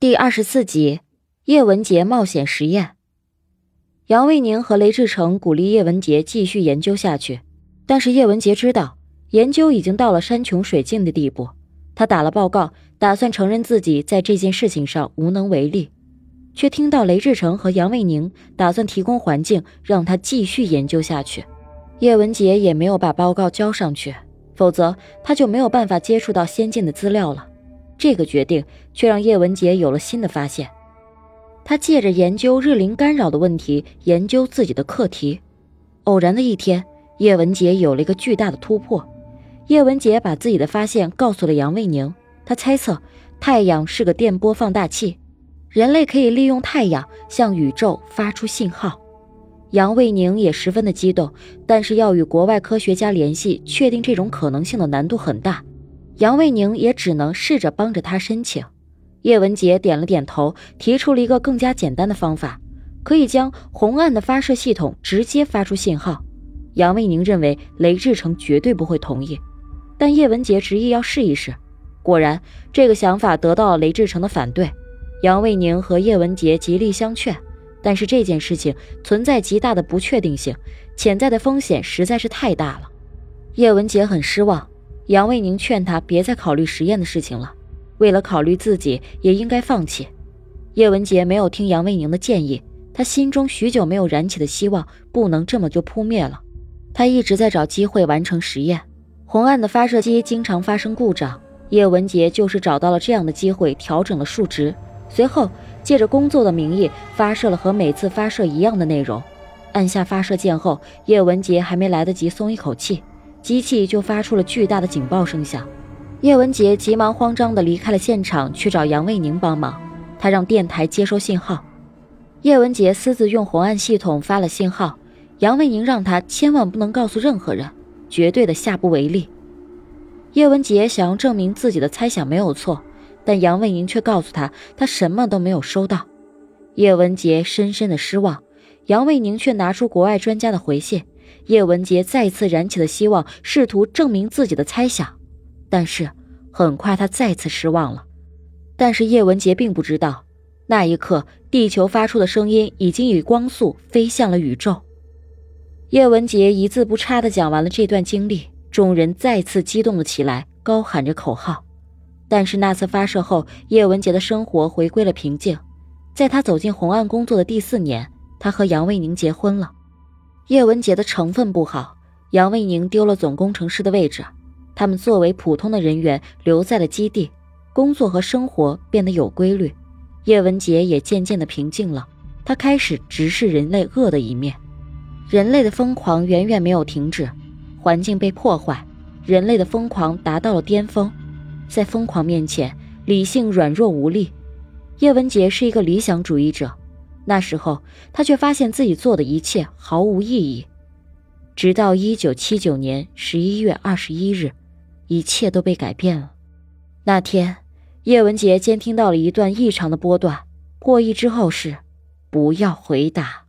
第二十四集，叶文洁冒险实验。杨卫宁和雷志成鼓励叶文洁继续研究下去，但是叶文洁知道研究已经到了山穷水尽的地步，他打了报告，打算承认自己在这件事情上无能为力，却听到雷志成和杨卫宁打算提供环境让他继续研究下去。叶文洁也没有把报告交上去，否则他就没有办法接触到先进的资料了。这个决定却让叶文洁有了新的发现。他借着研究日灵干扰的问题，研究自己的课题。偶然的一天，叶文洁有了一个巨大的突破。叶文洁把自己的发现告诉了杨卫宁。他猜测，太阳是个电波放大器，人类可以利用太阳向宇宙发出信号。杨卫宁也十分的激动，但是要与国外科学家联系，确定这种可能性的难度很大。杨卫宁也只能试着帮着他申请。叶文洁点了点头，提出了一个更加简单的方法，可以将红岸的发射系统直接发出信号。杨卫宁认为雷志成绝对不会同意，但叶文洁执意要试一试。果然，这个想法得到了雷志成的反对。杨卫宁和叶文洁极力相劝，但是这件事情存在极大的不确定性，潜在的风险实在是太大了。叶文洁很失望。杨卫宁劝他别再考虑实验的事情了，为了考虑自己，也应该放弃。叶文杰没有听杨卫宁的建议，他心中许久没有燃起的希望不能这么就扑灭了。他一直在找机会完成实验。红岸的发射机经常发生故障，叶文杰就是找到了这样的机会，调整了数值，随后借着工作的名义发射了和每次发射一样的内容。按下发射键后，叶文杰还没来得及松一口气。机器就发出了巨大的警报声响，叶文杰急忙慌张地离开了现场，去找杨卫宁帮忙。他让电台接收信号，叶文杰私自用红岸系统发了信号。杨卫宁让他千万不能告诉任何人，绝对的下不为例。叶文杰想要证明自己的猜想没有错，但杨卫宁却告诉他，他什么都没有收到。叶文杰深深的失望，杨卫宁却拿出国外专家的回信。叶文洁再次燃起了希望，试图证明自己的猜想，但是很快他再次失望了。但是叶文洁并不知道，那一刻地球发出的声音已经以光速飞向了宇宙。叶文洁一字不差地讲完了这段经历，众人再次激动了起来，高喊着口号。但是那次发射后，叶文洁的生活回归了平静。在他走进红岸工作的第四年，他和杨卫宁结婚了。叶文洁的成分不好，杨卫宁丢了总工程师的位置，他们作为普通的人员留在了基地，工作和生活变得有规律。叶文洁也渐渐的平静了，他开始直视人类恶的一面。人类的疯狂远远没有停止，环境被破坏，人类的疯狂达到了巅峰，在疯狂面前，理性软弱无力。叶文洁是一个理想主义者。那时候，他却发现自己做的一切毫无意义。直到一九七九年十一月二十一日，一切都被改变了。那天，叶文杰监听到了一段异常的波段，过亿之后是：“不要回答。”